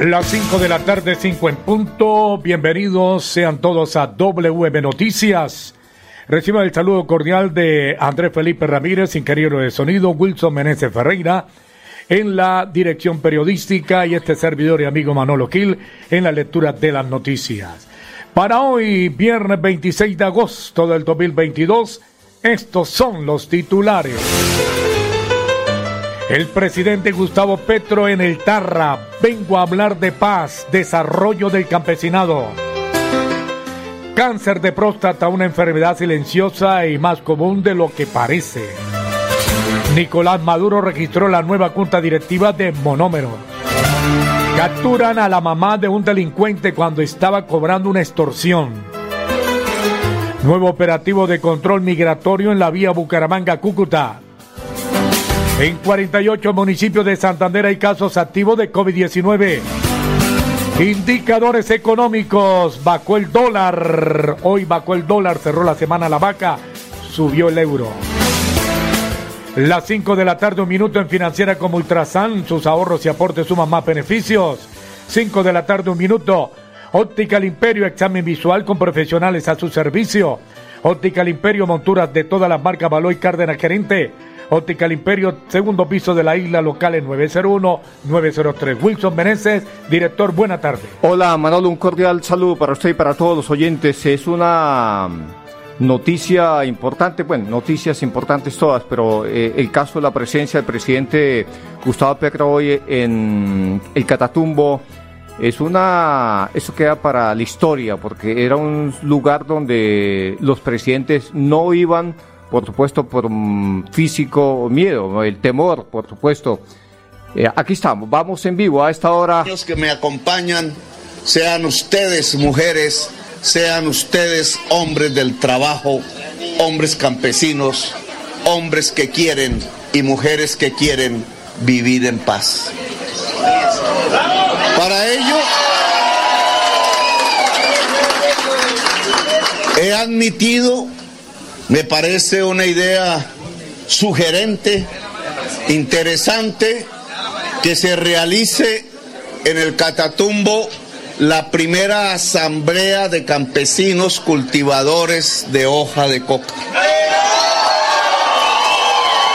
Las 5 de la tarde, 5 en punto. Bienvenidos sean todos a WM Noticias. Reciba el saludo cordial de Andrés Felipe Ramírez, ingeniero de sonido, Wilson Meneses Ferreira, en la dirección periodística y este servidor y amigo Manolo Gil en la lectura de las noticias. Para hoy, viernes 26 de agosto del 2022, estos son los titulares. El presidente Gustavo Petro en el Tarra. Vengo a hablar de paz, desarrollo del campesinado. Cáncer de próstata, una enfermedad silenciosa y más común de lo que parece. Nicolás Maduro registró la nueva junta directiva de Monómero. Capturan a la mamá de un delincuente cuando estaba cobrando una extorsión. Nuevo operativo de control migratorio en la vía Bucaramanga-Cúcuta. En 48 municipios de Santander hay casos activos de COVID-19. Indicadores económicos. Bajó el dólar. Hoy bajó el dólar. Cerró la semana la vaca. Subió el euro. Las 5 de la tarde, un minuto en financiera como Ultrasan. Sus ahorros y aportes suman más beneficios. 5 de la tarde, un minuto. Óptica al Imperio, examen visual con profesionales a su servicio. Óptica al Imperio, monturas de todas las marcas Baloy Cárdenas Gerente. Óptica al Imperio, segundo piso de la isla local en 901-903. Wilson Meneses, director, buena tarde. Hola Manolo, un cordial saludo para usted y para todos los oyentes. Es una noticia importante, bueno, noticias importantes todas, pero eh, el caso de la presencia del presidente Gustavo Petro hoy en el Catatumbo es una eso queda para la historia porque era un lugar donde los presidentes no iban por supuesto, por un físico miedo, el temor, por supuesto. Eh, aquí estamos, vamos en vivo a esta hora. Los que me acompañan, sean ustedes mujeres, sean ustedes hombres del trabajo, hombres campesinos, hombres que quieren y mujeres que quieren vivir en paz. Para ello, he admitido me parece una idea sugerente, interesante, que se realice en el Catatumbo la primera asamblea de campesinos cultivadores de hoja de coca.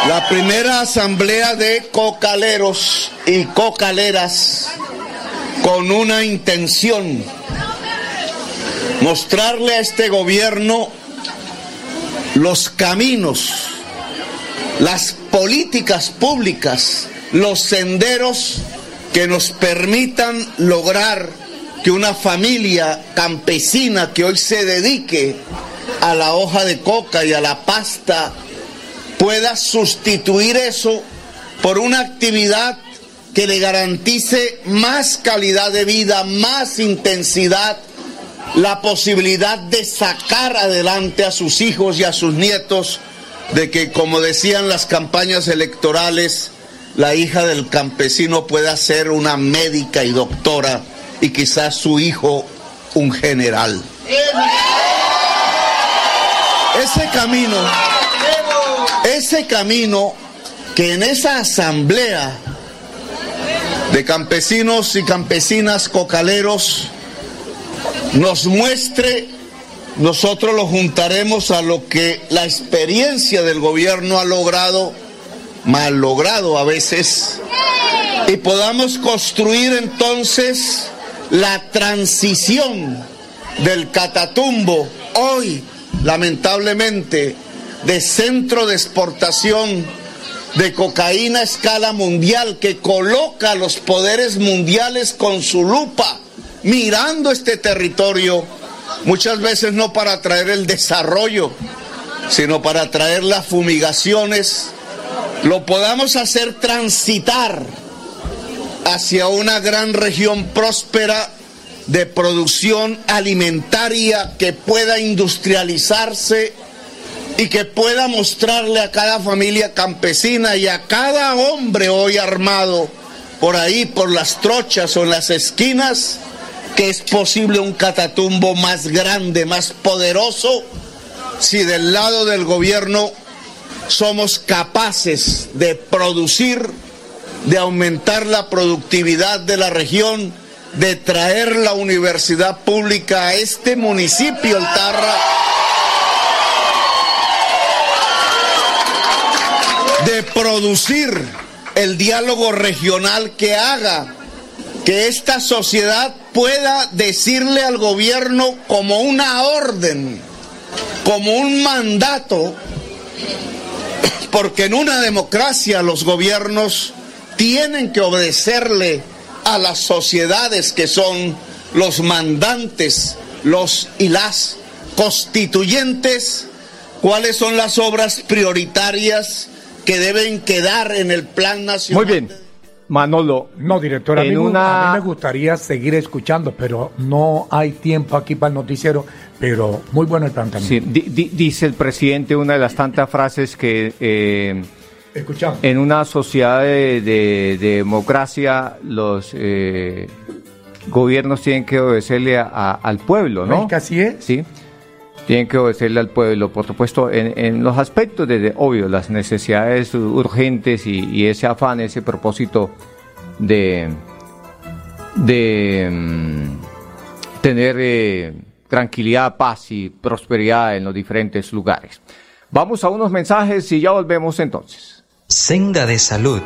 La primera asamblea de cocaleros y cocaleras con una intención, mostrarle a este gobierno los caminos, las políticas públicas, los senderos que nos permitan lograr que una familia campesina que hoy se dedique a la hoja de coca y a la pasta pueda sustituir eso por una actividad que le garantice más calidad de vida, más intensidad la posibilidad de sacar adelante a sus hijos y a sus nietos, de que, como decían las campañas electorales, la hija del campesino pueda ser una médica y doctora y quizás su hijo un general. Ese camino, ese camino que en esa asamblea de campesinos y campesinas cocaleros nos muestre, nosotros lo juntaremos a lo que la experiencia del gobierno ha logrado, mal logrado a veces, y podamos construir entonces la transición del Catatumbo, hoy lamentablemente de centro de exportación de cocaína a escala mundial que coloca a los poderes mundiales con su lupa mirando este territorio, muchas veces no para traer el desarrollo, sino para traer las fumigaciones, lo podamos hacer transitar hacia una gran región próspera de producción alimentaria que pueda industrializarse y que pueda mostrarle a cada familia campesina y a cada hombre hoy armado por ahí, por las trochas o en las esquinas, que es posible un catatumbo más grande, más poderoso, si del lado del gobierno somos capaces de producir, de aumentar la productividad de la región, de traer la universidad pública a este municipio, el Tarra, de producir el diálogo regional que haga que esta sociedad pueda decirle al gobierno como una orden, como un mandato, porque en una democracia los gobiernos tienen que obedecerle a las sociedades que son los mandantes, los y las constituyentes, cuáles son las obras prioritarias que deben quedar en el plan nacional. Muy bien. Manolo. No, director, a mí, a mí me gustaría seguir escuchando, pero no hay tiempo aquí para el noticiero, pero muy bueno el planteamiento. Sí, dice el presidente una de las tantas frases que eh, Escuchamos. en una sociedad de, democracia los eh, gobiernos tienen que obedecerle al pueblo, ¿no? ¿Es que así es? Sí tienen que obedecerle al pueblo, por supuesto, en, los aspectos de, obvio, las necesidades urgentes y, ese afán, ese propósito de, de mm, tener eh, tranquilidad, paz y prosperidad en los diferentes lugares. Vamos a unos mensajes y ya volvemos entonces. Senda de salud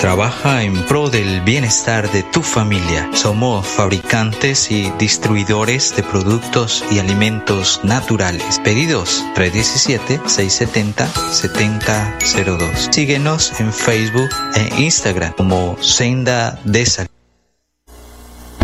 Trabaja en pro del bienestar de tu familia. Somos fabricantes y distribuidores de productos y alimentos naturales. Pedidos 317-670-7002. Síguenos en Facebook e Instagram como Senda de Salud.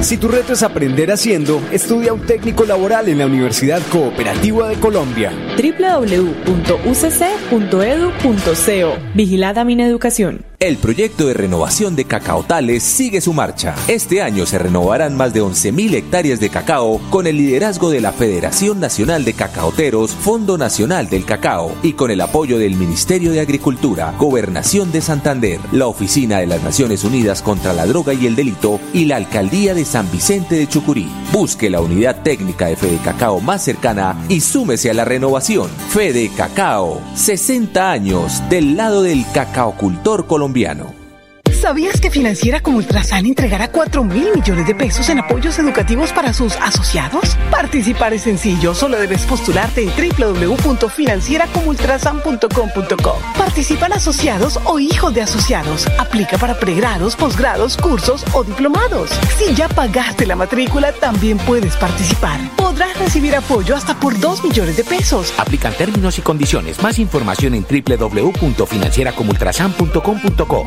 Si tu reto es aprender haciendo, estudia un técnico laboral en la Universidad Cooperativa de Colombia. www.ucc.edu.co Vigilada mi educación. El proyecto de renovación de cacaotales sigue su marcha. Este año se renovarán más de 11.000 hectáreas de cacao con el liderazgo de la Federación Nacional de Cacaoteros, Fondo Nacional del Cacao y con el apoyo del Ministerio de Agricultura, Gobernación de Santander, la Oficina de las Naciones Unidas contra la Droga y el Delito y la Alcaldía de San Vicente de Chucurí. Busque la unidad técnica de Fede Cacao más cercana y súmese a la renovación. Fede Cacao, 60 años del lado del cacaocultor colombiano colombiano. ¿Sabías que Financiera como Ultrasan entregará 4 mil millones de pesos en apoyos educativos para sus asociados? Participar es sencillo, solo debes postularte en www.financieracomultrasan.com.co. Participan asociados o hijos de asociados. Aplica para pregrados, posgrados, cursos o diplomados. Si ya pagaste la matrícula, también puedes participar. Podrás recibir apoyo hasta por 2 millones de pesos. Aplican términos y condiciones. Más información en www.financieracomultrasan.com.co.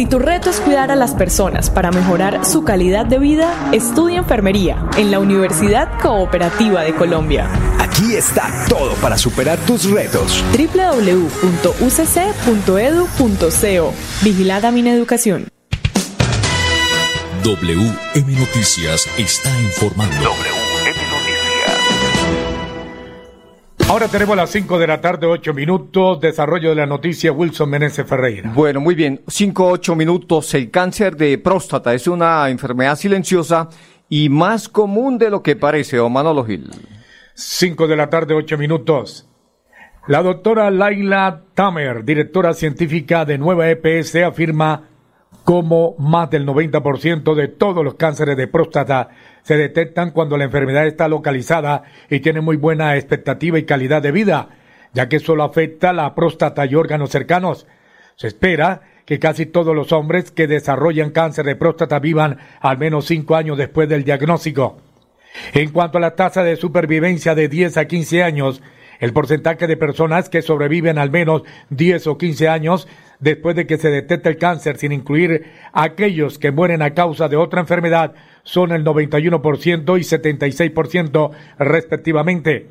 Si tu reto es cuidar a las personas para mejorar su calidad de vida, estudia enfermería en la Universidad Cooperativa de Colombia. Aquí está todo para superar tus retos. www.ucc.edu.co Vigilada mi educación. WM Noticias está informando. Ahora tenemos las 5 de la tarde, 8 minutos. Desarrollo de la noticia, Wilson Meneses Ferreira. Bueno, muy bien. 5, 8 minutos. El cáncer de próstata es una enfermedad silenciosa y más común de lo que parece, o Manolo Gil. 5 de la tarde, 8 minutos. La doctora Laila Tamer, directora científica de Nueva EPS, afirma como más del 90% de todos los cánceres de próstata se detectan cuando la enfermedad está localizada y tiene muy buena expectativa y calidad de vida, ya que solo afecta la próstata y órganos cercanos. Se espera que casi todos los hombres que desarrollan cáncer de próstata vivan al menos cinco años después del diagnóstico. En cuanto a la tasa de supervivencia de 10 a 15 años, El porcentaje de personas que sobreviven al menos 10 o 15 años después de que se detecte el cáncer, sin incluir aquellos que mueren a causa de otra enfermedad, son el 91% y 76% respectivamente.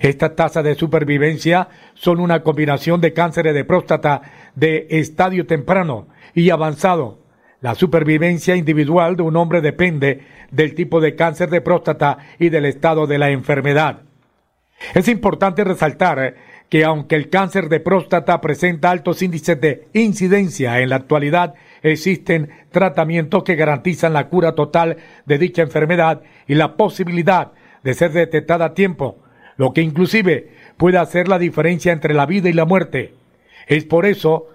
Esta tasa de supervivencia son una combinación de cánceres de próstata de estadio temprano y avanzado. La supervivencia individual de un hombre depende del tipo de cáncer de próstata y del estado de la enfermedad. Es importante resaltar que aunque el cáncer de próstata presenta altos índices de incidencia en la actualidad, existen tratamientos que garantizan la cura total de dicha enfermedad y la posibilidad de ser detectada a tiempo, lo que inclusive puede hacer la diferencia entre la vida y la muerte. Es por eso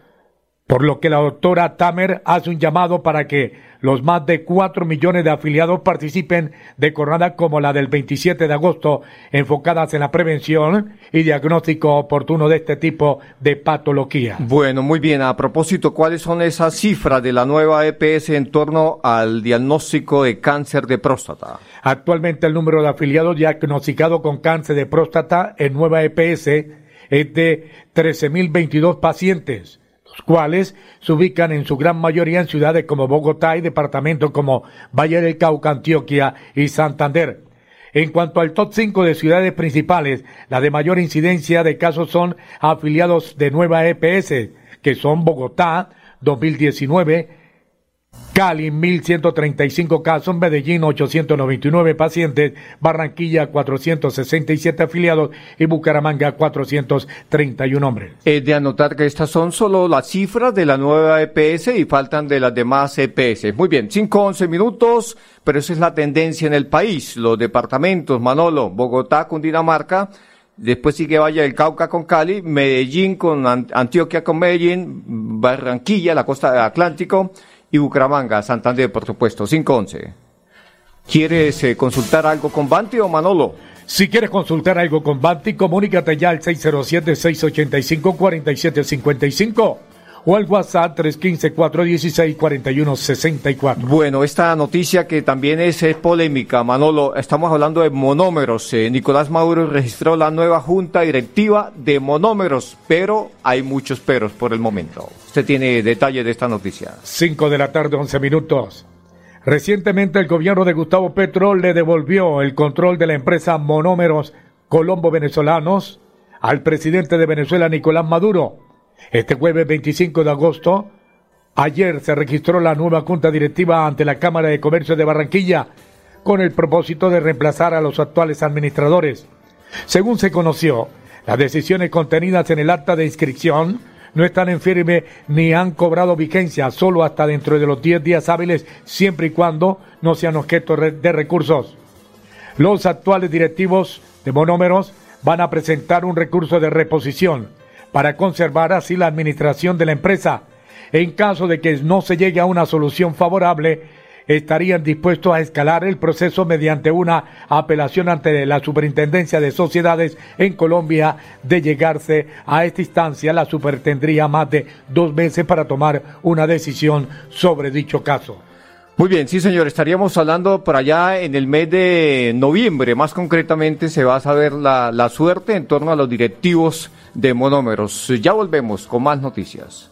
por lo que la doctora Tamer hace un llamado para que los más de cuatro millones de afiliados participen de jornadas como la del 27 de agosto, enfocadas en la prevención y diagnóstico oportuno de este tipo de patología. Bueno, muy bien. A propósito, ¿cuáles son esas cifras de la nueva EPS en torno al diagnóstico de cáncer de próstata? Actualmente el número de afiliados diagnosticados con cáncer de próstata en nueva EPS es de 13.022 pacientes cuales se ubican en su gran mayoría en ciudades como Bogotá y departamentos como Valle del Cauca, Antioquia y Santander. En cuanto al top 5 de ciudades principales, la de mayor incidencia de casos son afiliados de nueva EPS, que son Bogotá, 2019, Cali, 1.135 casos, Medellín, 899 pacientes, Barranquilla, 467 afiliados y Bucaramanga, 431 hombres. Es de anotar que estas son solo las cifras de la nueva EPS y faltan de las demás EPS. Muy bien, 5, 11 minutos, pero esa es la tendencia en el país. Los departamentos, Manolo, Bogotá, Cundinamarca, Después sigue Valle del Cauca con Cali, Medellín con Antioquia con Medellín, Barranquilla, la costa Atlántico, y Bucaramanga, Santander, por supuesto, 511. ¿Quieres eh, consultar algo con Banti o Manolo? Si quieres consultar algo con Banti, comunícate ya al 607-685-4755 o al WhatsApp 315-416-4164. Bueno, esta noticia que también es, polémica, Manolo, estamos hablando de monómeros. Eh, Nicolás Maduro registró la nueva junta directiva de monómeros, pero hay muchos peros por el momento. Usted tiene detalles de esta noticia. 5 de la tarde, 11 minutos. Recientemente el gobierno de Gustavo Petro le devolvió el control de la empresa Monómeros Colombo Venezolanos al presidente de Venezuela, Nicolás Maduro este jueves 25 de agosto, ayer se registró la nueva junta directiva ante la Cámara de Comercio de Barranquilla con el propósito de reemplazar a los actuales administradores. Según se conoció, las decisiones contenidas en el acta de inscripción no están en firme ni han cobrado vigencia solo hasta dentro de los 10 días hábiles siempre y cuando no sean objeto de recursos. Los actuales directivos de monómeros van a presentar un recurso de reposición para conservar así la administración de la empresa. En caso de que no se llegue a una solución favorable, estarían dispuestos a escalar el proceso mediante una apelación ante la Superintendencia de Sociedades en Colombia. De llegarse a esta instancia, la super tendría más de dos meses para tomar una decisión sobre dicho caso. Muy bien, sí señor, estaríamos hablando por allá en el mes de noviembre, más concretamente se va a saber la, la suerte en torno a los directivos de monómeros. Ya volvemos con más noticias.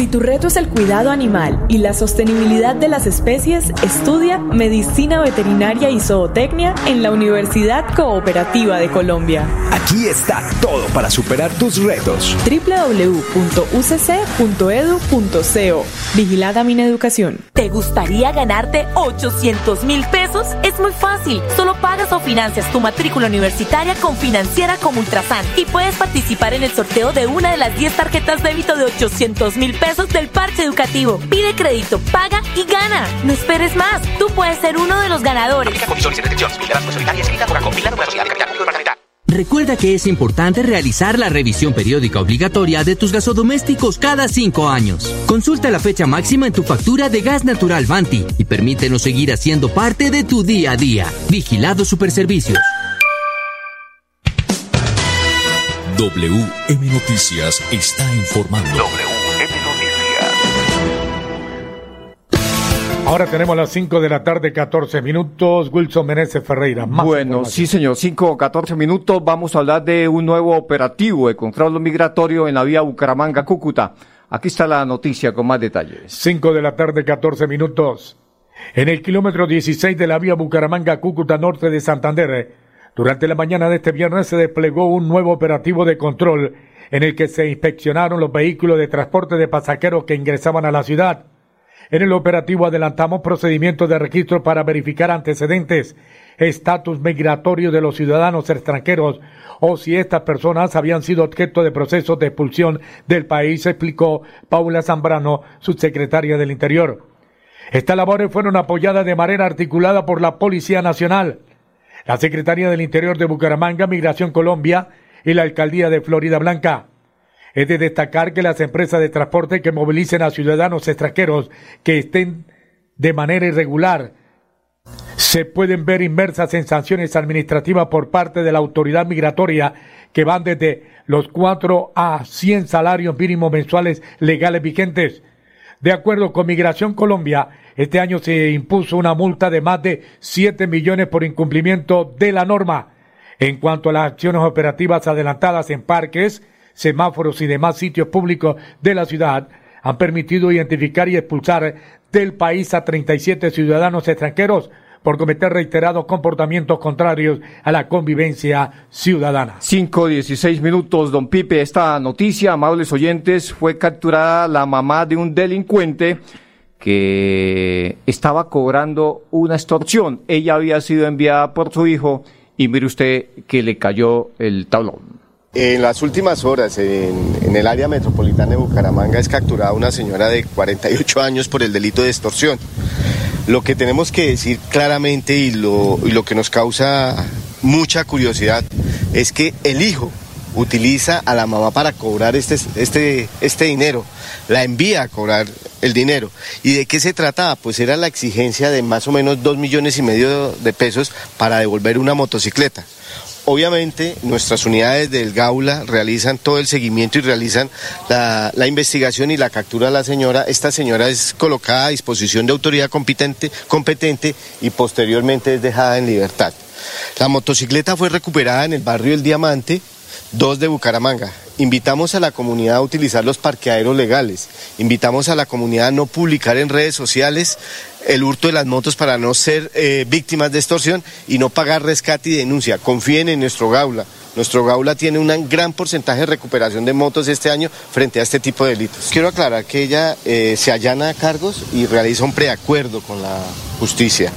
Si tu reto es el cuidado animal y la sostenibilidad de las especies, estudia Medicina Veterinaria y Zootecnia en la Universidad Cooperativa de Colombia. Aquí está todo para superar tus retos. www.ucc.edu.co Vigilada mi educación. ¿Te gustaría ganarte 800 mil pesos? Es muy fácil. Solo pagas o financias tu matrícula universitaria con Financiera como Ultrasan y puedes participar en el sorteo de una de las 10 tarjetas débito de 800 mil pesos del parche educativo. Pide crédito, paga y gana. No esperes más. Tú puedes ser uno de los ganadores. Recuerda que es importante realizar la revisión periódica obligatoria de tus gasodomésticos cada cinco años. Consulta la fecha máxima en tu factura de gas natural Vanti y permítenos seguir haciendo parte de tu día a día. Vigilado Superservicios. WM Noticias está informando. Ahora tenemos las 5 de la tarde, 14 minutos. Wilson Menezes Ferreira. Más bueno, sí, señor. 5 o 14 minutos. Vamos a hablar de un nuevo operativo de control migratorio en la vía Bucaramanga-Cúcuta. Aquí está la noticia con más detalles. 5 de la tarde, 14 minutos. En el kilómetro 16 de la vía Bucaramanga-Cúcuta norte de Santander, durante la mañana de este viernes se desplegó un nuevo operativo de control en el que se inspeccionaron los vehículos de transporte de pasajeros que ingresaban a la ciudad. En el operativo adelantamos procedimientos de registro para verificar antecedentes, estatus migratorio de los ciudadanos extranjeros o si estas personas habían sido objeto de procesos de expulsión del país, explicó Paula Zambrano, subsecretaria del Interior. Estas labores fueron apoyadas de manera articulada por la Policía Nacional, la Secretaría del Interior de Bucaramanga, Migración Colombia y la Alcaldía de Florida Blanca. Es de destacar que las empresas de transporte que movilicen a ciudadanos extranjeros que estén de manera irregular se pueden ver inmersas en sanciones administrativas por parte de la autoridad migratoria que van desde los 4 a 100 salarios mínimos mensuales legales vigentes. De acuerdo con Migración Colombia, este año se impuso una multa de más de 7 millones por incumplimiento de la norma. En cuanto a las acciones operativas adelantadas en parques, semáforos y demás sitios públicos de la ciudad han permitido identificar y expulsar del país a 37 ciudadanos extranjeros por cometer reiterados comportamientos contrarios a la convivencia ciudadana. 5, 16 minutos, don Pipe. Esta noticia, amables oyentes, fue capturada la mamá de un delincuente que estaba cobrando una extorsión. Ella había sido enviada por su hijo y mire usted que le cayó el tablón. En las últimas horas, en, el área metropolitana de Bucaramanga, es capturada una señora de 48 años por el delito de extorsión. Lo que tenemos que decir claramente y lo, y lo que nos causa mucha curiosidad es que el hijo utiliza a la mamá para cobrar este, este, este dinero, la envía a cobrar el dinero. ¿Y de qué se trataba? Pues era la exigencia de más o menos dos millones y medio de pesos para devolver una motocicleta. Obviamente nuestras unidades del Gaula realizan todo el seguimiento y realizan la, investigación y la captura de la señora. Esta señora es colocada a disposición de autoridad competente, competente y posteriormente es dejada en libertad. La motocicleta fue recuperada en el barrio El Diamante, 2 de Bucaramanga. Invitamos a la comunidad a utilizar los parqueaderos legales. Invitamos a la comunidad a no publicar en redes sociales el hurto de las motos para no ser eh, víctimas de extorsión y no pagar rescate y denuncia. Confíen en nuestro Gaula. Nuestro Gaula tiene un gran porcentaje de recuperación de motos este año frente a este tipo de delitos. Quiero aclarar que ella eh, se allana a cargos y realiza un preacuerdo con la justicia.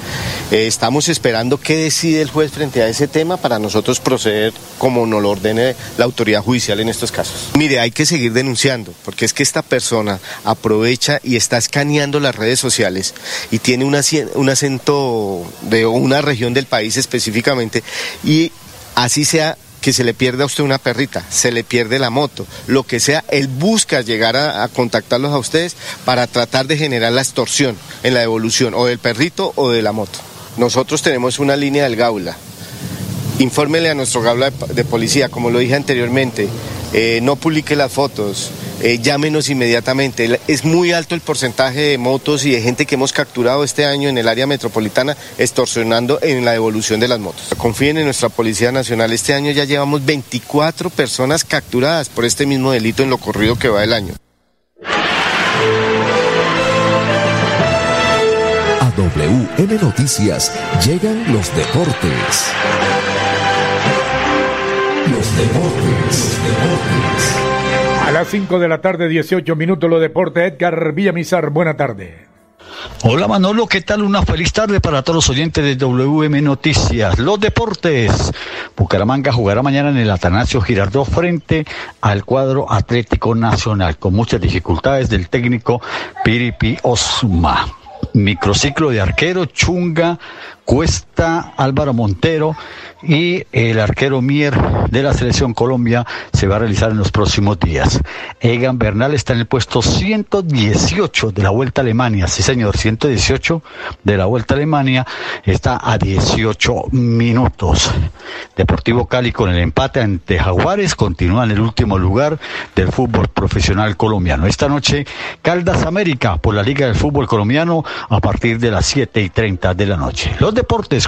Eh, estamos esperando qué decide el juez frente a ese tema para nosotros proceder como nos lo ordene la autoridad judicial en estos casos. Mire, hay que seguir denunciando, porque es que esta persona aprovecha y está escaneando las redes sociales y tiene un acento de una región del país específicamente y así sea que se le pierde a usted una perrita, se le pierde la moto, lo que sea, él busca llegar a, contactarlos a ustedes para tratar de generar la extorsión en la devolución o del perrito o de la moto. Nosotros tenemos una línea del Gaula. Infórmele a nuestro Gaula de, policía, como lo dije anteriormente, eh, no publique las fotos, eh, llámenos inmediatamente. Es muy alto el porcentaje de motos y de gente que hemos capturado este año en el área metropolitana extorsionando en la devolución de las motos. Confíen en nuestra Policía Nacional. Este año ya llevamos 24 personas capturadas por este mismo delito en lo corrido que va el año. A WM Noticias llegan los deportes. Los deportes las 5 de la tarde, 18 minutos, lo deporte. Edgar Villamizar, buena tarde. Hola Manolo, ¿qué tal? Una feliz tarde para todos los oyentes de WM Noticias. Los deportes. Bucaramanga jugará mañana en el Atanasio Girardot frente al cuadro Atlético Nacional, con muchas dificultades del técnico Piripi Osma. Microciclo de arquero, Chunga, Cuesta, Álvaro Montero y el arquero Mier de la selección Colombia se va a realizar en los próximos días. Egan Bernal está en el puesto 118 de la Vuelta a Alemania. Sí, señor, 118 de la Vuelta Alemania está a 18 minutos. Deportivo Cali con el empate ante Jaguares continúa en el último lugar del fútbol profesional colombiano. Esta noche, Caldas América por la Liga del Fútbol Colombiano a partir de las 7 y 30 de la noche. Los deportes,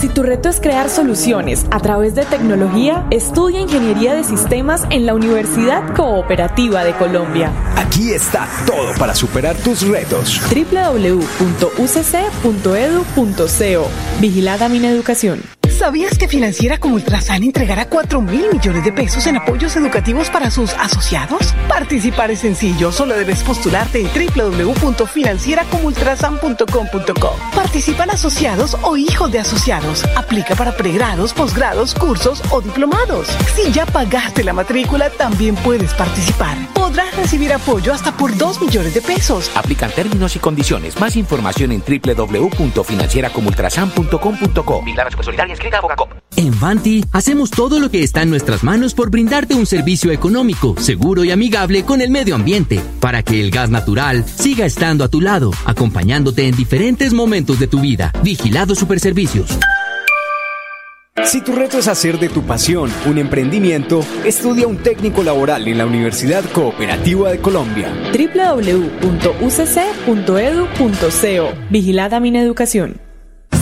Si tu reto es crear soluciones a través de tecnología, estudia Ingeniería de Sistemas en la Universidad Cooperativa de Colombia. Aquí está todo para superar tus retos. www.ucc.edu.co Vigilada mi educación. ¿Sabías que Financiera como Ultrasan entregará 4 mil millones de pesos en apoyos educativos para sus asociados? Participar es sencillo, solo debes postularte en www.financieracomultrasan.com.co. Participan asociados o hijos de asociados. Aplica para pregrados, posgrados, cursos o diplomados. Si ya pagaste la matrícula, también puedes participar. Podrás recibir apoyo hasta por 2 millones de pesos. Aplican términos y condiciones. Más información en www.financieracomultrasan.com.co. Vigilada Solidaria en Vanti hacemos todo lo que está en nuestras manos por brindarte un servicio económico, seguro y amigable con el medio ambiente, para que el gas natural siga estando a tu lado, acompañándote en diferentes momentos de tu vida. Vigilado Superservicios. Si tu reto es hacer de tu pasión un emprendimiento, estudia un técnico laboral en la Universidad Cooperativa de Colombia. www.ucc.edu.co Vigilada Mineducación.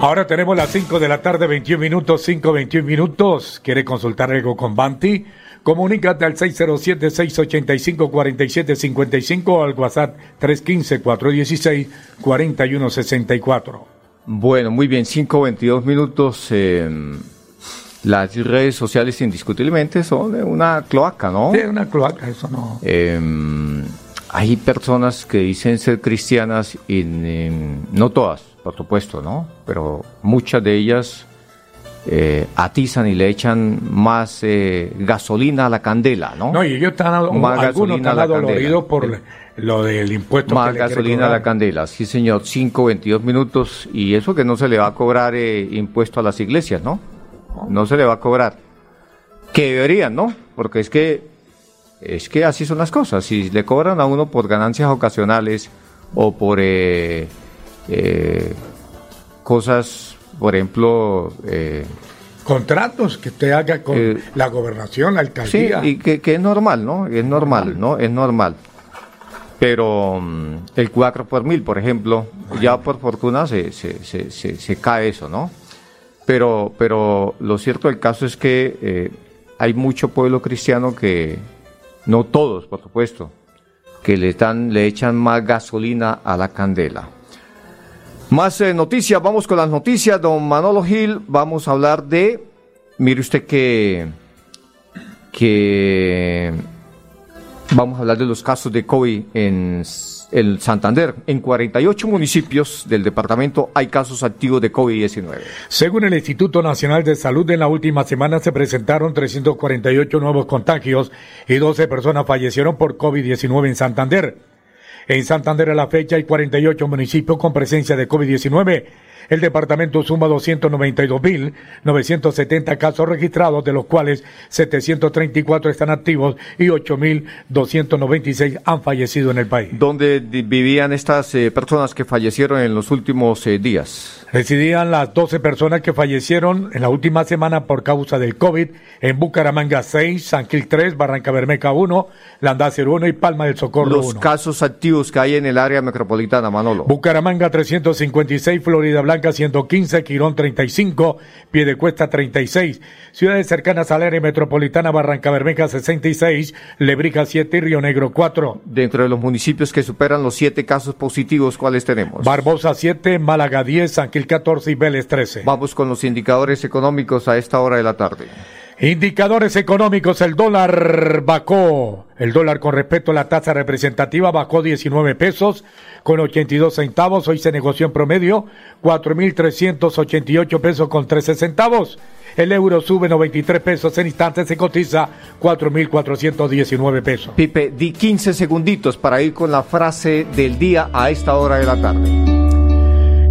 Ahora tenemos las 5 de la tarde, 21 minutos, 5, 21 minutos. ¿Quiere consultar algo con Banti? Comunícate al 607-685-4755 o al WhatsApp 315-416-4164. Bueno, muy bien, 5, 22 minutos. Eh, las redes sociales indiscutiblemente son una cloaca, ¿no? Sí, una cloaca, eso no. Eh, hay personas que dicen ser cristianas y no todas por supuesto, ¿no? Pero muchas de ellas eh, atizan y le echan más eh, gasolina a la candela, ¿no? No, y ellos están, más algunos están adoloridos por lo del impuesto. Más gasolina a la candela, sí señor, 5, 22 minutos, y eso que no se le va a cobrar eh, impuesto a las iglesias, ¿no? No se le va a cobrar. Que deberían, ¿no? Porque es que, es que así son las cosas. Si le cobran a uno por ganancias ocasionales o por... Eh, eh, cosas, por ejemplo... Eh, Contratos que usted haga con eh, la gobernación, la alcaldía. Sí, y que, es normal, ¿no? Es normal, ¿no? Es normal. Pero mm, el 4 por mil, por ejemplo, ya por fortuna se, se, se, se, cae eso, ¿no? Pero, pero lo cierto del caso es que eh, hay mucho pueblo cristiano que, no todos, por supuesto, que le, dan, le echan más gasolina a la candela. Más eh, noticias, vamos con las noticias, don Manolo Gil, vamos a hablar de, mire usted que, que vamos a hablar de los casos de COVID en el Santander. En 48 municipios del departamento hay casos activos de COVID-19. Según el Instituto Nacional de Salud, en la última semana se presentaron 348 nuevos contagios y 12 personas fallecieron por COVID-19 en Santander. En Santander a la fecha hay 48 municipios con presencia de COVID-19. El departamento suma 292.970 casos registrados, de los cuales 734 están activos y 8.296 han fallecido en el país. ¿Dónde vivían estas eh, personas que fallecieron en los últimos eh, días? Residían las 12 personas que fallecieron en la última semana por causa del COVID en Bucaramanga 6, San Gil 3, Barranca Bermeca 1, Landácer 1 y Palma del Socorro 1. Los casos activos que hay en el área metropolitana, Manolo. Bucaramanga 356, Florida Blanca 115, Quirón 35, Piedecuesta 36, ciudades cercanas al área metropolitana, Barranca Bermeja 66, Lebrija 7 y Río Negro 4. Dentro de los municipios que superan los 7 casos positivos, ¿cuáles tenemos? Barbosa 7, Málaga 10, San Gil 14 y Vélez 13. Vamos con los indicadores económicos a esta hora de la tarde. Indicadores económicos, el dólar bajó, el dólar con respecto a la tasa representativa bajó 19 pesos con 82 centavos, hoy se negoció en promedio 4.388 pesos con 13 centavos. El euro sube 93 pesos, en instantes se cotiza 4.419 pesos. Pipe, di 15 segunditos para ir con la frase del día a esta hora de la tarde.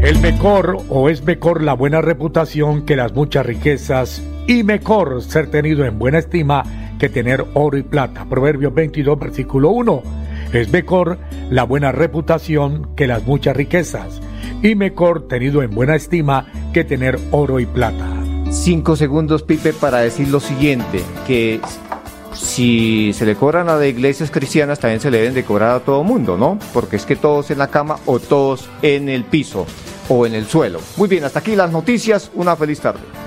El mejor o es mejor la buena reputación que las muchas riquezas y mejor ser tenido en buena estima que tener oro y plata. Proverbios 22, versículo 1. Es mejor la buena reputación que las muchas riquezas y mejor tenido en buena estima que tener oro y plata. Cinco segundos, Pipe, para decir lo siguiente, que si se le cobran a de iglesias cristianas, también se le deben de cobrar a todo mundo, ¿no? Porque es que todos en la cama o todos en el piso o en el suelo. Muy bien, hasta aquí las noticias. Una feliz tarde.